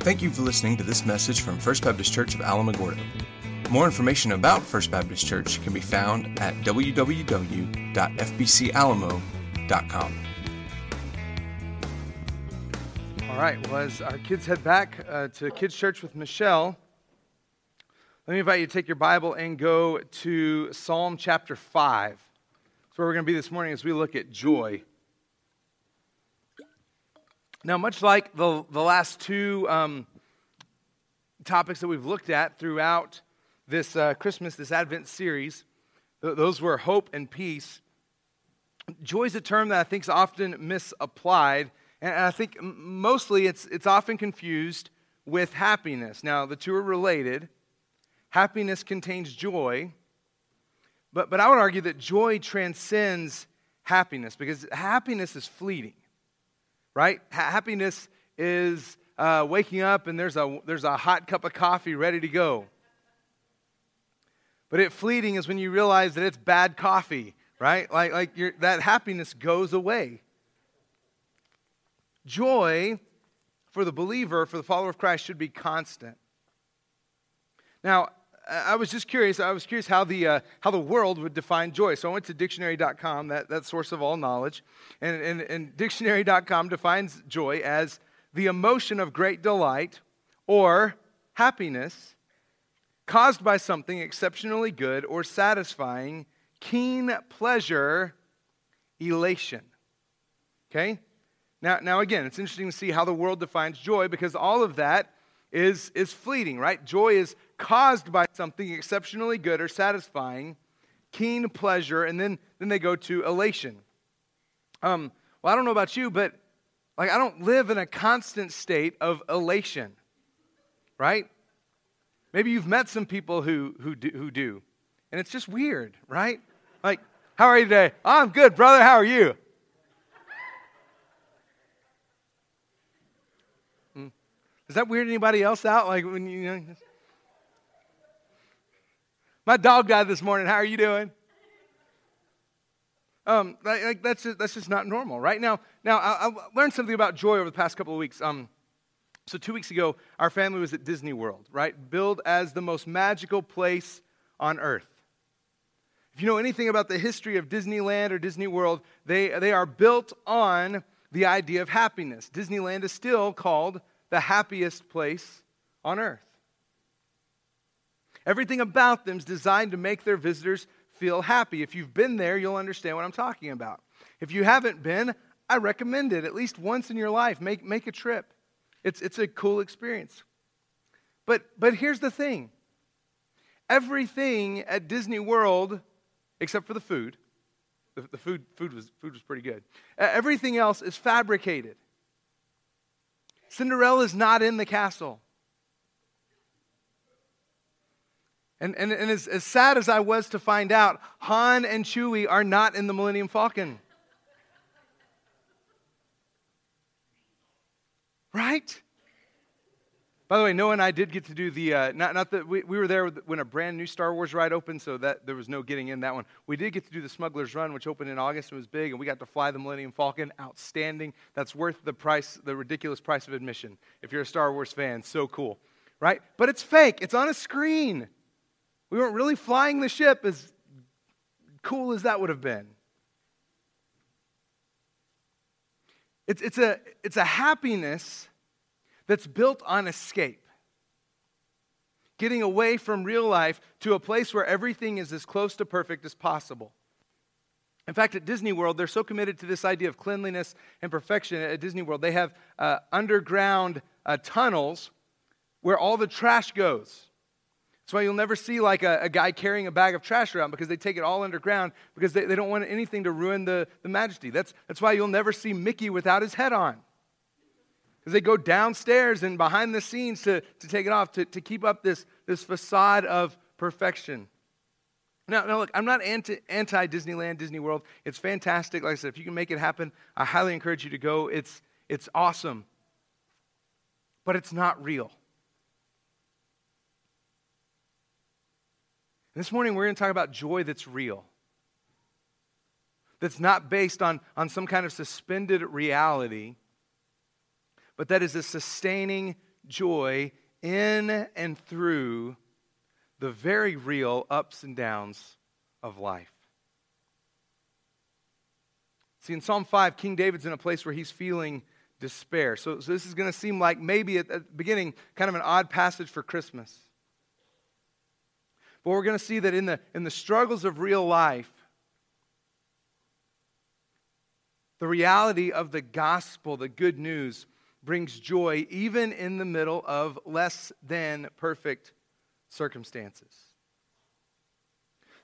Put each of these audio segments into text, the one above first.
Thank you for listening to this message from First Baptist Church of Alamogordo. More information about First Baptist Church can be found at www.fbcalamo.com. All right, well, as our kids head back uh, to Kids Church with Michelle, let me invite you to take your Bible and go to Psalm chapter 5. That's where we're going to be this morning as we look at joy. Now, much like the, the last two um, topics that we've looked at throughout this uh, Christmas, this Advent series, th- those were hope and peace. Joy is a term that I think is often misapplied, and I think mostly it's, it's often confused with happiness. Now, the two are related. Happiness contains joy, but, but I would argue that joy transcends happiness because happiness is fleeting right? Ha- happiness is uh, waking up and there's a, there's a hot cup of coffee ready to go. But it fleeting is when you realize that it's bad coffee, right? Like, like that happiness goes away. Joy for the believer, for the follower of Christ, should be constant. Now, I was just curious. I was curious how the, uh, how the world would define joy. So I went to dictionary.com, that, that source of all knowledge. And, and, and dictionary.com defines joy as the emotion of great delight or happiness caused by something exceptionally good or satisfying, keen pleasure, elation. Okay? Now, now again, it's interesting to see how the world defines joy because all of that is, is fleeting, right? Joy is caused by something exceptionally good or satisfying, keen pleasure, and then, then they go to elation. Um, well, I don't know about you, but like I don't live in a constant state of elation, right? Maybe you've met some people who, who, do, who do, and it's just weird, right? Like, how are you today? Oh, I'm good, brother. How are you? Hmm. Does that weird anybody else out? Like when you know, my dog died this morning. How are you doing? Um, like, that's, just, that's just not normal, right? Now, now I, I, learned something about joy over the past couple of weeks. Um, so, two weeks ago, our family was at Disney World, right? Billed as the most magical place on earth. If you know anything about the history of Disneyland or Disney World, they, they are built on the idea of happiness. Disneyland is still called the happiest place on earth. Everything about them is designed to make their visitors feel happy. If you've been there, you'll understand what I'm talking about. If you haven't been, I recommend it at least once in your life. Make, make a trip. It's, it's a cool experience. But, but here's the thing everything at Disney World, except for the food, the, the food, food, was, food was pretty good, everything else is fabricated. Cinderella's not in the castle. And, and, and as, as sad as I was to find out, Han and Chewie are not in the Millennium Falcon. Right? By the way, Noah and I did get to do the, uh, not, not that we, we were there when a brand new Star Wars ride opened, so that there was no getting in that one. We did get to do the Smuggler's Run, which opened in August and was big, and we got to fly the Millennium Falcon. Outstanding. That's worth the price, the ridiculous price of admission. If you're a Star Wars fan, so cool. Right? But it's fake, it's on a screen. We weren't really flying the ship as cool as that would have been. It's, it's, a, it's a happiness that's built on escape. Getting away from real life to a place where everything is as close to perfect as possible. In fact, at Disney World, they're so committed to this idea of cleanliness and perfection. At Disney World, they have uh, underground uh, tunnels where all the trash goes. That's why you'll never see like a, a, guy carrying a bag of trash around because they take it all underground because they, they don't want anything to ruin the, the majesty. That's, that's why you'll never see Mickey without his head on. Because they go downstairs and behind the scenes to, to take it off, to, to keep up this, this facade of perfection. Now, now, look, I'm not anti, anti Disneyland, Disney World. It's fantastic. Like I said, if you can make it happen, I highly encourage you to go. It's, it's awesome. But it's not real. This morning, we're going to talk about joy that's real, that's not based on, on some kind of suspended reality, but that is a sustaining, joy in and through the very real ups and downs of life. See, in Psalm 5, King David's in a place where he's feeling despair. So, so this is going to seem like maybe at the beginning, kind of an odd passage for Christmas. But we're going to see that in the, in the struggles of real life, the reality of the gospel, the good news, brings joy even in the middle of less than perfect circumstances.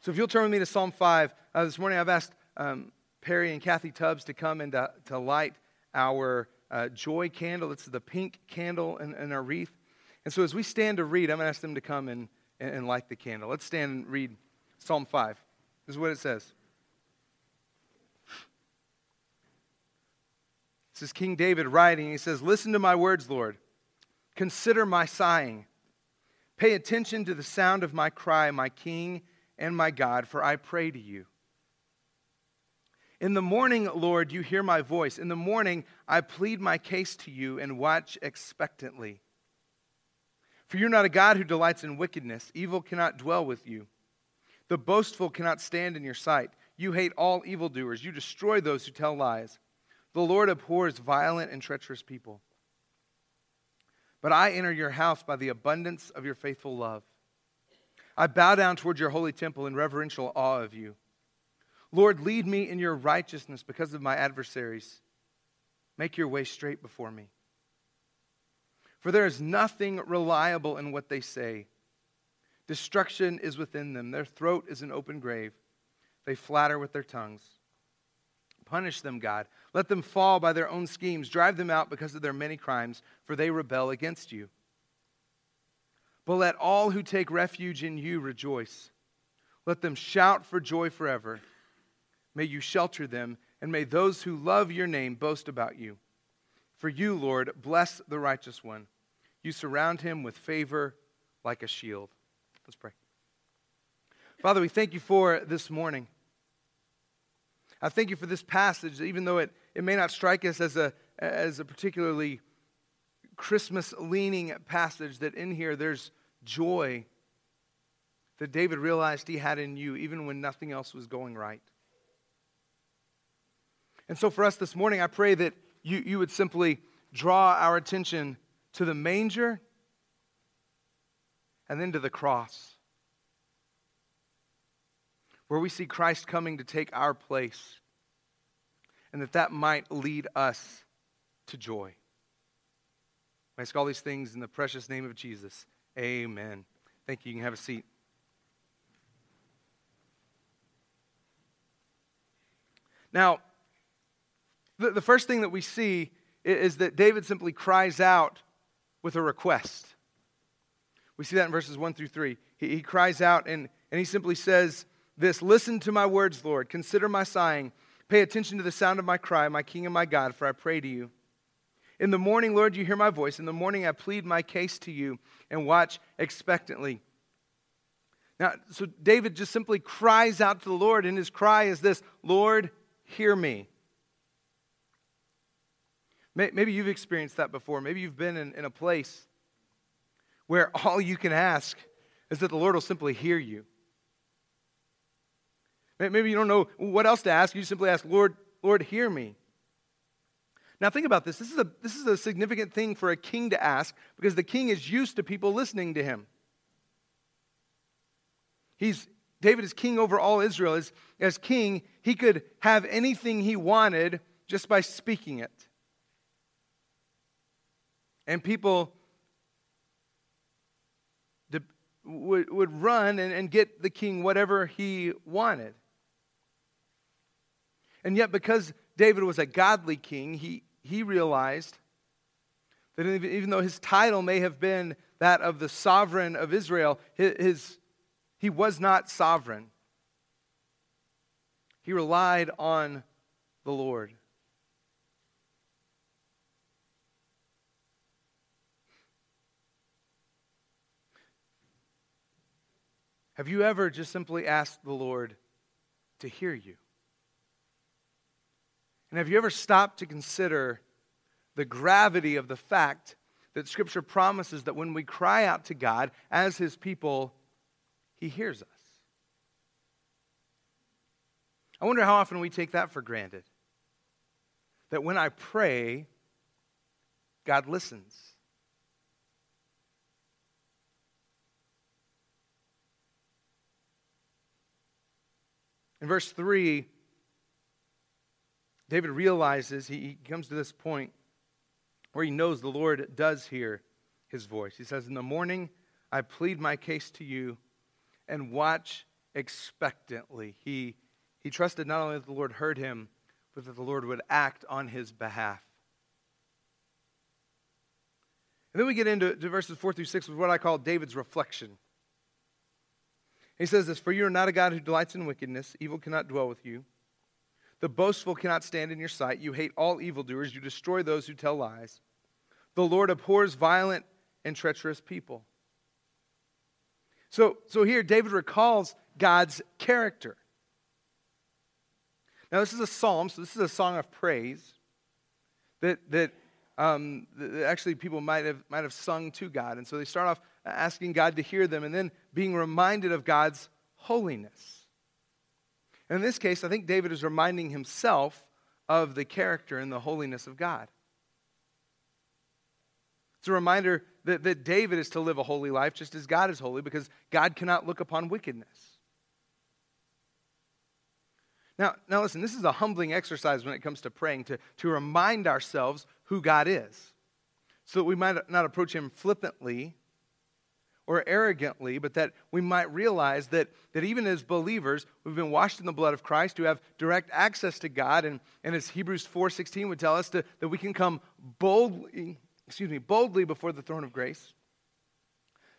So if you'll turn with me to Psalm 5, uh, this morning I've asked um, Perry and Kathy Tubbs to come and to, to light our uh, joy candle. It's the pink candle in, in, our wreath. And so as we stand to read, I'm going to ask them to come and, and, and light the candle. Let's stand and read Psalm 5. This is what it says. This is King David writing. He says, Listen to my words, Lord. Consider my sighing. Pay attention to the sound of my cry, my King and my God, for I pray to you. In the morning, Lord, you hear my voice. In the morning, I plead my case to you and watch expectantly. For you're not a God who delights in wickedness. Evil cannot dwell with you. The boastful cannot stand in your sight. You hate all evildoers. You destroy those who tell lies. The Lord abhors violent and treacherous people. But I enter your house by the abundance of your faithful love. I bow down toward your holy temple in reverential awe of you. Lord, lead me in your righteousness because of my adversaries. Make your way straight before me. For there is nothing reliable in what they say. Destruction is within them. Their throat is an open grave. They flatter with their tongues. Punish them, God. Let them fall by their own schemes. Drive them out because of their many crimes, for they rebel against you. But let all who take refuge in you rejoice. Let them shout for joy forever. May you shelter them, and may those who love your name boast about you. For you, Lord, bless the righteous one. You surround him with favor like a shield. Let's pray. Father, we thank you for this morning. I thank you for this passage, even though it, it may not strike us as a, as a particularly Christmas leaning passage, that in here there's joy that David realized he had in you, even when nothing else was going right. And so for us this morning, I pray that you, you would simply draw our attention to the manger and then to the cross where we see Christ coming to take our place, and that that might lead us to joy. I ask all these things in the precious name of Jesus. Amen. Thank you. You can have a seat. Now, the, the first thing that we see is that David simply cries out with a request. We see that in verses 1 through 3. He, he cries out and, and he simply says, this Listen to my words, Lord. Consider my sighing. Pay attention to the sound of my cry, my King and my God, for I pray to you. In the morning, Lord, you hear my voice. In the morning, I plead my case to you and watch expectantly. Now, so David just simply cries out to the Lord, and his cry is this Lord, hear me. Maybe you've experienced that before. Maybe you've been in, in a place where all you can ask is that the Lord will simply hear you. Maybe you don't know what else to ask. You simply ask, Lord, Lord, hear me. Now think about this. This is a, this is a significant thing for a king to ask because the king is used to people listening to him. He's, David is king over all Israel. As, as king, he could have anything he wanted just by speaking it. And people would, would run and, and get the king whatever he wanted. And yet, because David was a godly king, he, he realized that even though his title may have been that of the sovereign of Israel, his, his, he was not sovereign. He relied on the Lord. Have you ever just simply asked the Lord to hear you? And have you ever stopped to consider the gravity of the fact that Scripture promises that when we cry out to God as His people, He hears us. I wonder how often we take that for granted. That when I pray, God listens. In verse 3, David realizes, he, comes to this point where he knows the Lord does hear his voice. He says, In the morning I plead my case to you and watch expectantly. He, he trusted not only that the Lord heard him, but that the Lord would act on his behalf. And then we get into verses 4 through 6 with what I call David's reflection. He says this For you are not a God who delights in wickedness, evil cannot dwell with you. The boastful cannot stand in your sight. You hate all evildoers, you destroy those who tell lies. The Lord abhors violent and treacherous people. So, so here, David recalls God's character. Now, this is a psalm, so this is a song of praise that, that, um, actually people might have, might have sung to God. And so they start off asking God to hear them and then being reminded of God's holiness. And in this case, I think David is reminding himself of the character and the holiness of God. It's a reminder that, that David is to live a holy life just as God is holy because God cannot look upon wickedness. Now, now listen, this is a humbling exercise when it comes to praying, to, to remind ourselves who God is, so that we might not approach Him flippantly or arrogantly, but that we might realize that, that even as believers, we've been washed in the blood of Christ, who have direct access to God, and, and as Hebrews 4.16 would tell us, to, that we can come boldly, excuse me, boldly before the throne of grace.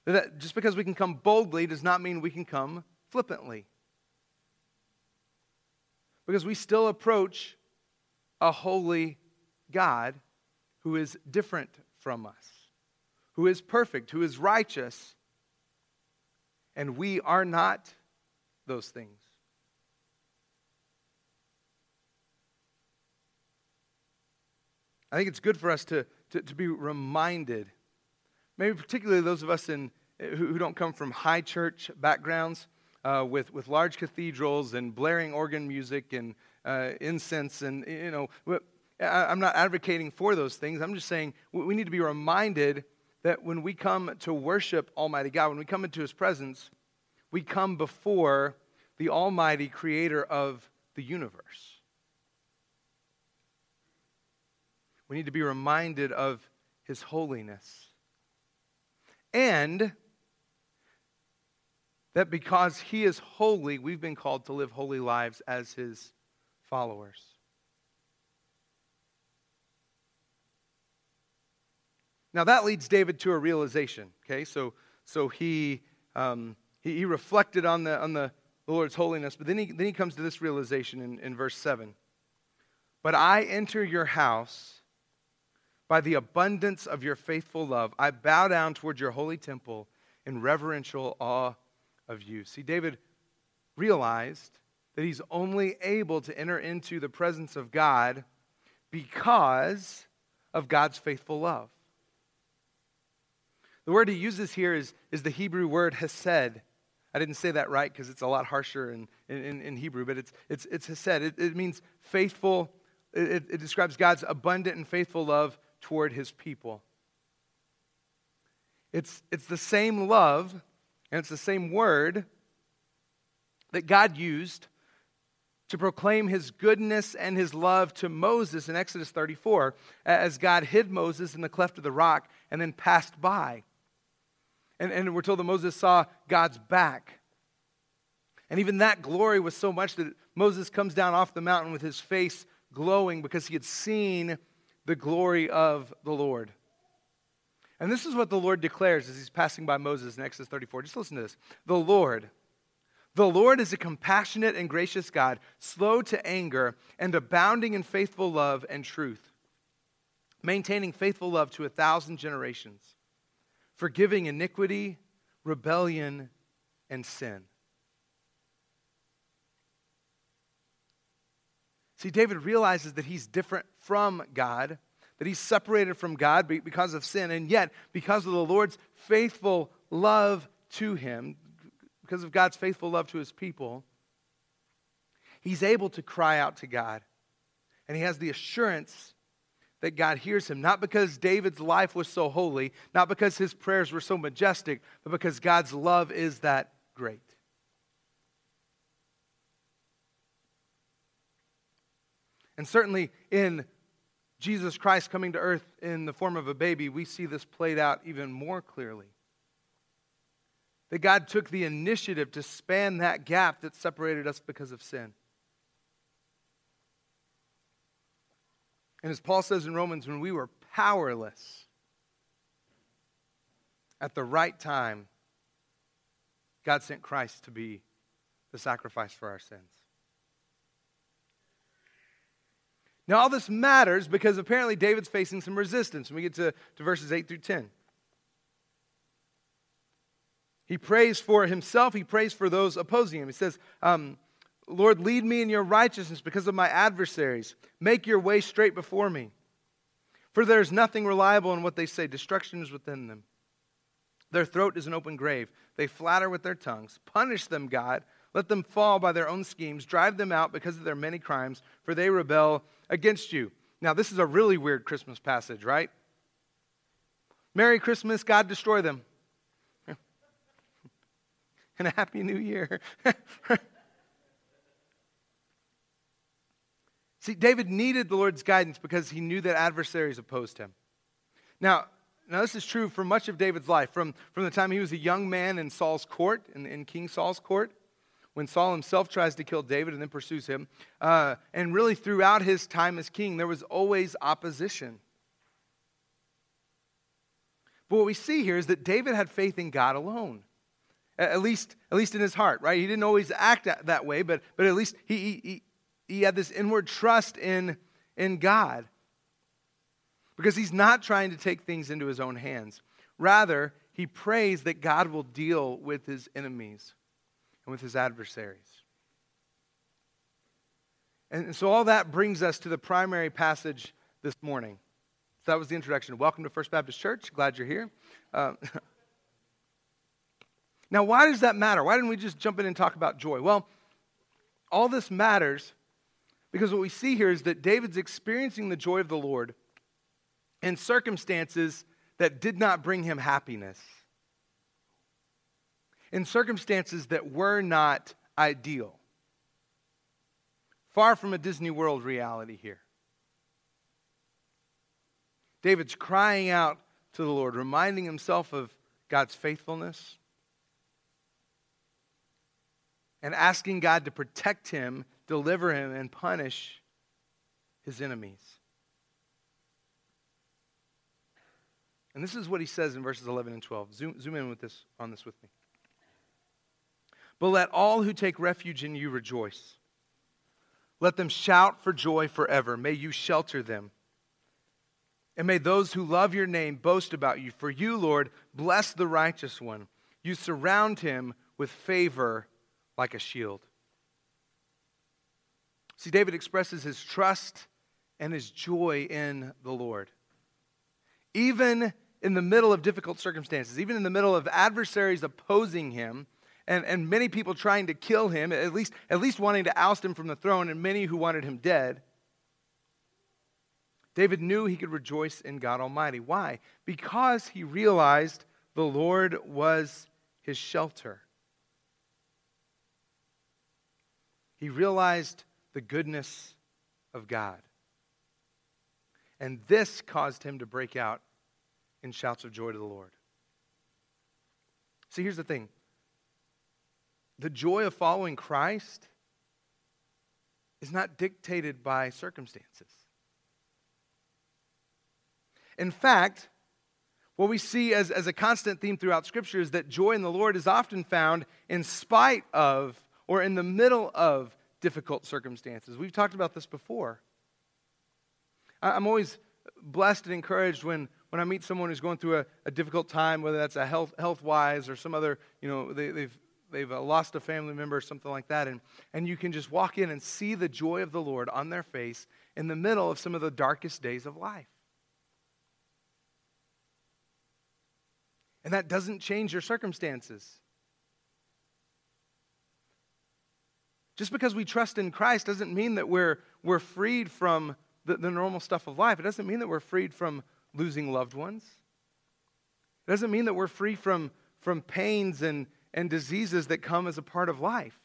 That just because we can come boldly does not mean we can come flippantly. Because we still approach a holy God who is different from us, who is perfect, who is righteous, and we are not those things. I think it's good for us to, to, to be reminded, maybe particularly those of us in, who, who don't come from high church backgrounds uh, with, with large cathedrals and blaring organ music and uh, incense. And, you know, I'm not advocating for those things. I'm just saying we need to be reminded that when we come to worship Almighty God, when we come into His presence, we come before the Almighty Creator of the universe. We need to be reminded of His holiness. And that because He is holy, we've been called to live holy lives as His followers. Now that leads David to a realization. Okay, so so he um, he, he, reflected on the on the Lord's holiness, but then he then he comes to this realization in, in verse seven. But I enter your house by the abundance of your faithful love. I bow down toward your holy temple in reverential awe of you. See, David realized that he's only able to enter into the presence of God because of God's faithful love. The word he uses here is, is the Hebrew word hesed. I didn't say that right because it's a lot harsher in, in, in, Hebrew, but it's, it's, it's hesed. It, it means faithful, it, it describes God's abundant and faithful love toward his people. It's, it's the same love, and it's the same word that God used to proclaim his goodness and his love to Moses in Exodus 34 as God hid Moses in the cleft of the rock and then passed by. And, and we're told that Moses saw God's back. And even that glory was so much that Moses comes down off the mountain with his face glowing because he had seen the glory of the Lord. And this is what the Lord declares as he's passing by Moses in Exodus 34. Just listen to this. The Lord, the Lord is a compassionate and gracious God, slow to anger and abounding in faithful love and truth, maintaining faithful love to a thousand generations forgiving iniquity, rebellion, and sin. See, David realizes that he's different from God that he's separated from God because of sin, and yet, because of the Lord's faithful love to him, because of God's faithful love to his people, he's able to cry out to God. And he has the assurance that God hears him, not because David's life was so holy, not because his prayers were so majestic, but because God's love is that great. And certainly in Jesus Christ coming to earth in the form of a baby, we see this played out even more clearly. That God took the initiative to span that gap that separated us because of sin. And as Paul says in Romans, when we were powerless, at the right time, God sent Christ to be the sacrifice for our sins. Now, all this matters because apparently David's facing some resistance when we get to, to verses 8 through 10. He prays for himself, he prays for those opposing him. He says, um, Lord, lead me in your righteousness because of my adversaries. Make your way straight before me. For there is nothing reliable in what they say, destruction is within them. Their throat is an open grave. They flatter with their tongues. Punish them, God. Let them fall by their own schemes. Drive them out because of their many crimes, for they rebel against you. Now, this is a really weird Christmas passage, right? Merry Christmas, God destroy them. and a Happy New Year. See, David needed the Lord's guidance because he knew that adversaries opposed him. Now, now this is true for much of David's life, from, from the time he was a young man in Saul's court, in, in King Saul's court, when Saul himself tries to kill David and then pursues him. Uh, and really, throughout his time as king, there was always opposition. But what we see here is that David had faith in God alone. At least, at least in his heart, right? He didn't always act that way, but, but at least he, he, he had this inward trust in, in God. Because he's not trying to take things into his own hands. Rather, he prays that God will deal with his enemies and with his adversaries. And so, all that brings us to the primary passage this morning. So, that was the introduction. Welcome to First Baptist Church. Glad you're here. Uh, now, why does that matter? Why didn't we just jump in and talk about joy? Well, all this matters because what we see here is that David's experiencing the joy of the Lord in circumstances that did not bring him happiness in circumstances that were not ideal. Far from a Disney World reality here. David's crying out to the Lord, reminding himself of God's faithfulness and asking God to protect him, deliver him, and punish his enemies. And this is what he says in verses 11 and 12. Zoom, zoom in with this, on this with me. But let all who take refuge in you rejoice. Let them shout for joy forever. May you shelter them. And may those who love your name boast about you. For you, Lord, bless the righteous one. You surround him with favor like a shield. See, David expresses his trust and his joy in the Lord. Even in the middle of difficult circumstances, even in the middle of adversaries opposing him, and, and many people trying to kill him, at least, at least wanting to oust him from the throne, and many who wanted him dead. David knew he could rejoice in God Almighty. Why? Because he realized the Lord was his shelter. He realized the goodness of God. And this caused him to break out in shouts of joy to the Lord. See, here's the thing the joy of following Christ is not dictated by circumstances. In fact, what we see as, as a constant theme throughout Scripture is that joy in the Lord is often found in spite of or in the middle of difficult circumstances. We've talked about this before. I'm always blessed and encouraged when, when I meet someone who's going through a, a difficult time, whether that's a health health wise or some other, you know, they, they've they've uh, lost a family member or something like that, and and you can just walk in and see the joy of the Lord on their face in the middle of some of the darkest days of life. And that doesn't change your circumstances. Just because we trust in Christ doesn't mean that we're, we're freed from the, the normal stuff of life. It doesn't mean that we're freed from losing loved ones. It doesn't mean that we're free from, from pains and, and diseases that come as a part of life.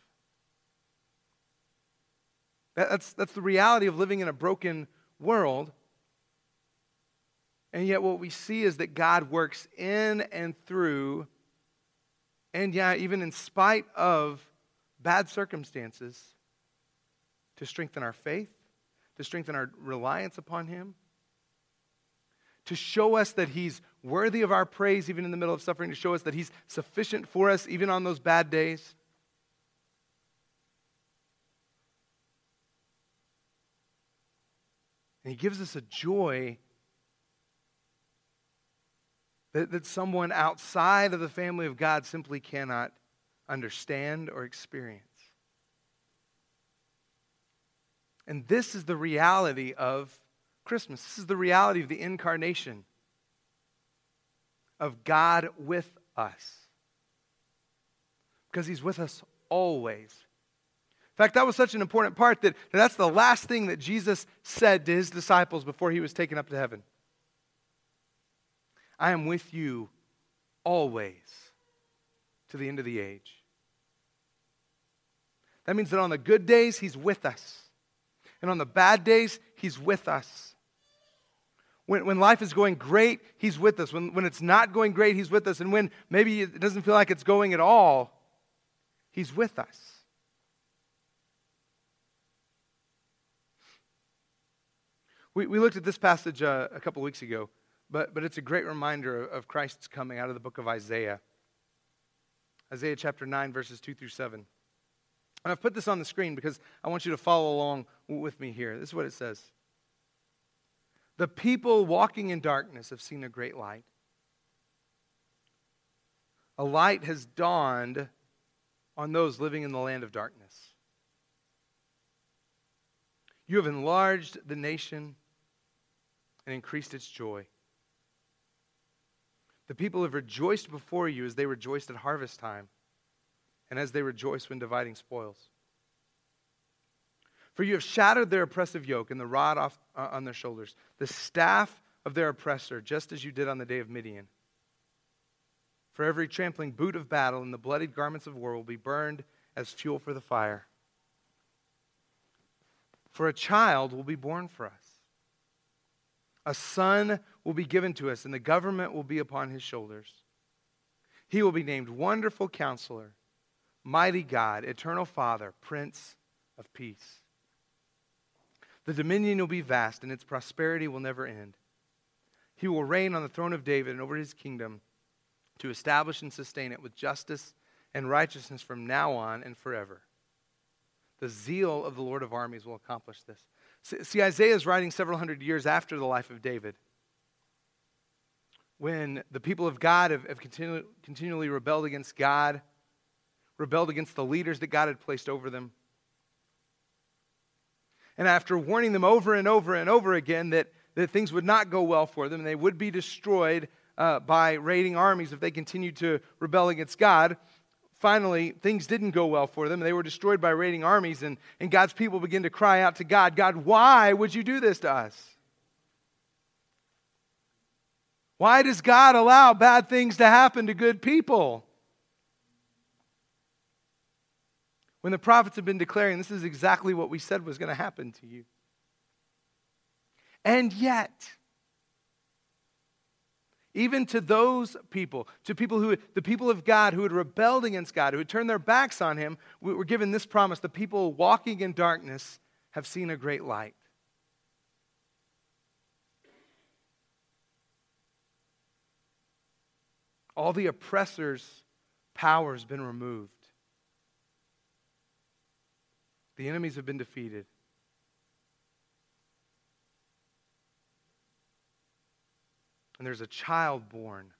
That, that's, that's the reality of living in a broken world. And yet, what we see is that God works in and through, and yeah, even in spite of bad circumstances, to strengthen our faith, to strengthen our reliance upon Him, to show us that He's worthy of our praise even in the middle of suffering, to show us that He's sufficient for us even on those bad days. And He gives us a joy that, that someone outside of the family of God simply cannot understand or experience. And this is the reality of Christmas. This is the reality of the incarnation of God with us. Because He's with us always. In fact, that was such an important part that, that that's the last thing that Jesus said to His disciples before He was taken up to heaven. I am with you always to the end of the age. That means that on the good days, He's with us. And on the bad days, He's with us. When, when life is going great, He's with us. When, when it's not going great, He's with us. And when maybe it doesn't feel like it's going at all, He's with us. We, we looked at this passage uh, a couple weeks ago. But, but it's a great reminder of Christ's coming out of the book of Isaiah. Isaiah chapter 9, verses 2 through 7. And I've put this on the screen because I want you to follow along with me here. This is what it says The people walking in darkness have seen a great light. A light has dawned on those living in the land of darkness. You have enlarged the nation and increased its joy. The people have rejoiced before you as they rejoiced at harvest time and as they rejoice when dividing spoils. For you have shattered their oppressive yoke and the rod off, uh, on their shoulders, the staff of their oppressor, just as you did on the day of Midian. For every trampling boot of battle and the bloodied garments of war will be burned as fuel for the fire. For a child will be born for us. A son will be given to us, and the government will be upon his shoulders. He will be named Wonderful Counselor, Mighty God, Eternal Father, Prince of Peace. The dominion will be vast, and its prosperity will never end. He will reign on the throne of David and over his kingdom to establish and sustain it with justice and righteousness from now on and forever. The zeal of the Lord of armies will accomplish this. See, Isaiah is writing several hundred years after the life of David. When the people of God have, have continu- continually rebelled against God, rebelled against the leaders that God had placed over them. And after warning them over and over and over again that, that things would not go well for them and they would be destroyed uh, by raiding armies if they continued to rebel against God, finally, things didn't go well for them. They were destroyed by raiding armies, and, and God's people begin to cry out to God God, why would you do this to us? Why does God allow bad things to happen to good people? When the prophets have been declaring, this is exactly what we said was going to happen to you. And yet, even to those people, to people who, the people of God who had rebelled against God, who had turned their backs on Him, we were given this promise the people walking in darkness have seen a great light. All the oppressor's power has been removed. The enemies have been defeated. and there's a child born.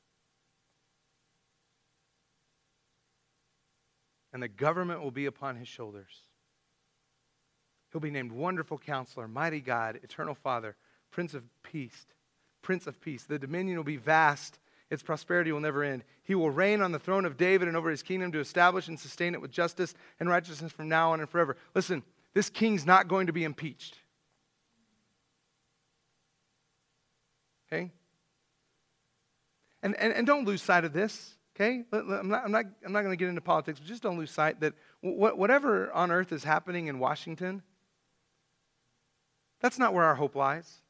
And the government will be upon his shoulders. He'll be named Wonderful Counselor, Mighty God, Eternal Father, Prince of Peace. Prince of Peace. The dominion will be vast its prosperity will never end. He will reign on the throne of David and over his kingdom to establish and sustain it with justice and righteousness from now on and forever. Listen, this king's not going to be impeached. Okay? And, and, and don't lose sight of this, okay? I'm not, I'm not, I'm not going to get into politics, but just don't lose sight that whatever on earth is happening in Washington, that's not where our hope lies.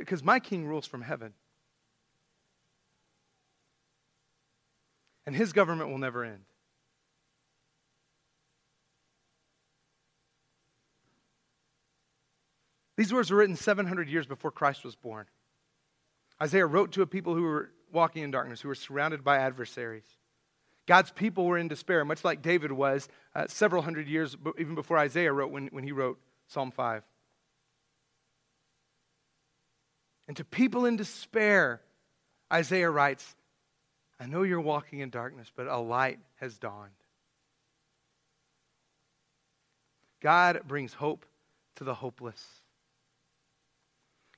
Because my king rules from heaven. And his government will never end. These words were written 700 years before Christ was born. Isaiah wrote to a people who were walking in darkness, who were surrounded by adversaries. God's people were in despair, much like David was uh, several hundred years even before Isaiah wrote when, when he wrote Psalm 5. And to people in despair, Isaiah writes, I know you're walking in darkness, but a light has dawned. God brings hope to the hopeless.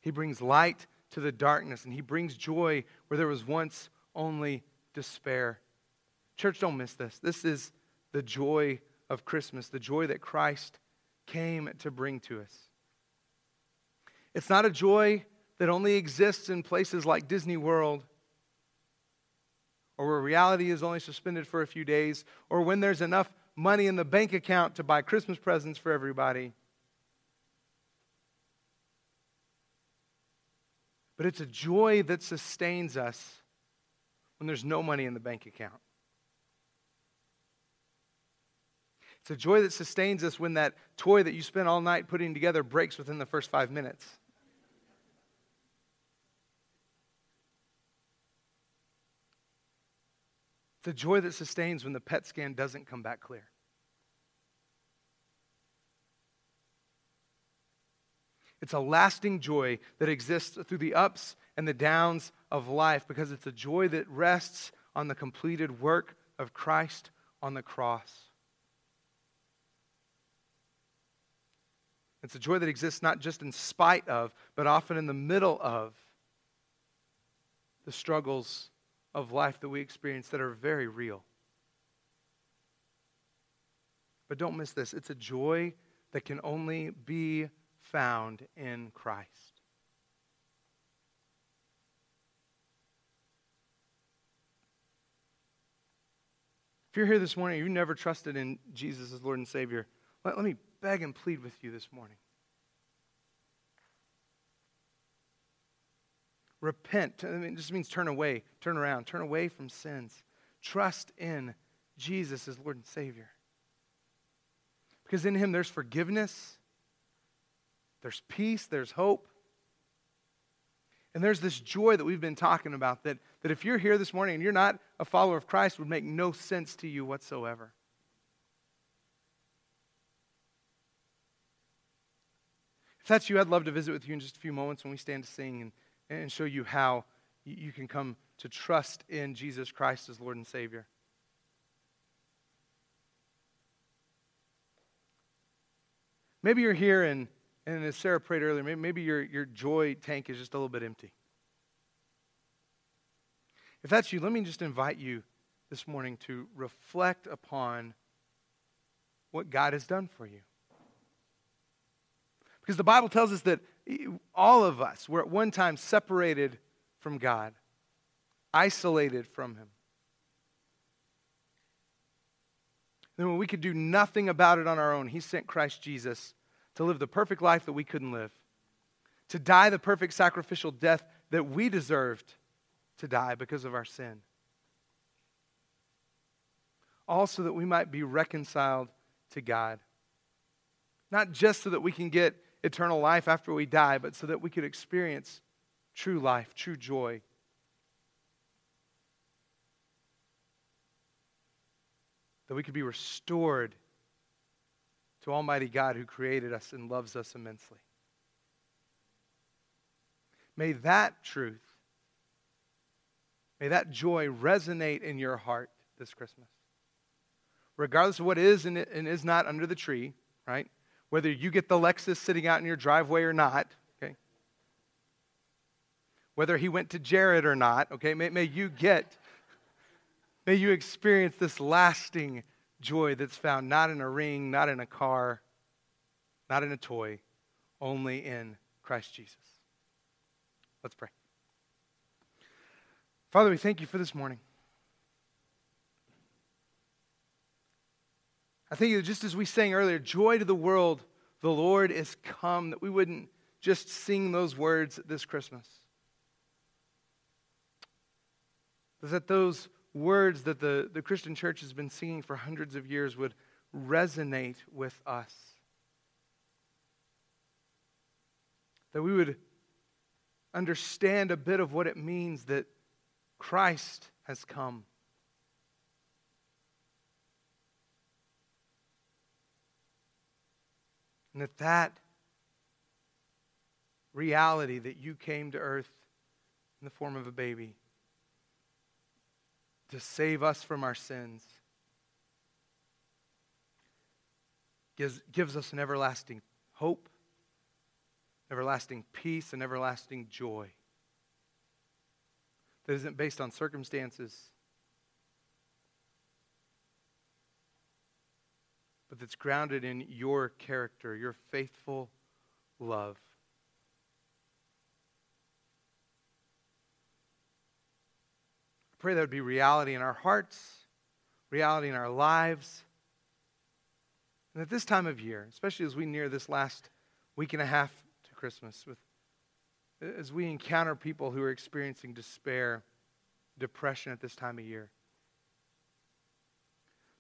He brings light to the darkness, and He brings joy where there was once only despair. Church, don't miss this. This is the joy of Christmas, the joy that Christ came to bring to us. It's not a joy that only exists in places like Disney World or where reality is only suspended for a few days, or when there's enough money in the bank account to buy Christmas presents for everybody. But it's a joy that sustains us when there's no money in the bank account. It's a joy that sustains us when that toy that you spent all night putting together breaks within the first five minutes. A joy that sustains when the PET scan doesn't come back clear. It's a lasting joy that exists through the ups and the downs of life because it's a joy that rests on the completed work of Christ on the cross. It's a joy that exists not just in spite of, but often in the middle of the struggles of life that we experience that are very real. But don't miss this it's a joy that can only be found in Christ. If you're here this morning, you've never trusted in Jesus as Lord and Savior, let, let me beg and plead with you this morning. Repent. It just means turn away, turn around, turn away from sins. Trust in Jesus as Lord and Savior. Because in Him there's forgiveness, there's peace, there's hope. And there's this joy that we've been talking about that, that if you're here this morning and you're not a follower of Christ, would make no sense to you whatsoever. If that's you, I'd love to visit with you in just a few moments when we stand to sing and, and show you how you can come to trust in Jesus Christ as Lord and Savior. Maybe you're here and, and as Sarah prayed earlier, maybe, maybe your, your joy tank is just a little bit empty. If that's you, let me just invite you this morning to reflect upon what God has done for you. Because the Bible tells us that all of us were at one time separated from God, isolated from Him. Then, when we could do nothing about it on our own, He sent Christ Jesus to live the perfect life that we couldn't live, to die the perfect sacrificial death that we deserved to die because of our sin. Also, that we might be reconciled to God. Not just so that we can get eternal life after we die, but so that we could experience true life, true joy. That we could be restored to Almighty God who created us and loves us immensely. May that truth, may that joy resonate in your heart this Christmas. Regardless of what is and is not under the tree, right? Whether you get the Lexus sitting out in your driveway or not, okay? Whether he went to Jared or not, okay? May, may you get, may you experience this lasting joy that's found not in a ring, not in a car, not in a toy, only in Christ Jesus. Let's pray. Father, we thank you for this morning. I think just as we sang earlier, joy to the world, the Lord is come, that we wouldn't just sing those words this Christmas. But that those words that the, the Christian church has been singing for hundreds of years would resonate with us. That we would understand a bit of what it means that Christ has come. And that that reality that you came to earth in the form of a baby to save us from our sins gives, gives us an everlasting hope, everlasting peace, and everlasting joy that isn't based on circumstances, but that's grounded in your character, your faithful love. I pray that would be reality in our hearts, reality in our lives. And at this time of year, especially as we near this last week and a half to Christmas, with as we encounter people who are experiencing despair, depression at this time of year,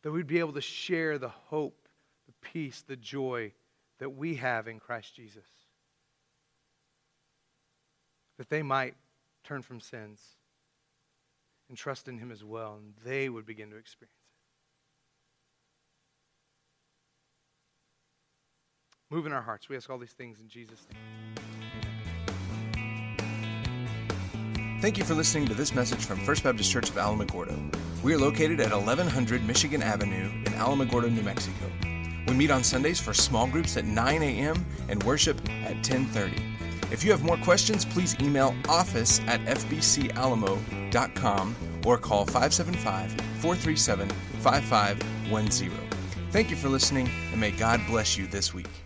that we'd be able to share the hope, the peace, the joy that we have in Christ Jesus. That they might turn from sins and trust in Him as well, and they would begin to experience it. Move in our hearts. We ask all these things in Jesus' name. Thank you for listening to this message from First Baptist Church of Alamogordo. We are located at 1100 Michigan Avenue in Alamogordo, New Mexico. We meet on Sundays for small groups at 9 a.m. and worship at 10:30. If you have more questions, please email office at fbcalamo.com or call 575-437-5510. Thank you for listening, and may God bless you this week.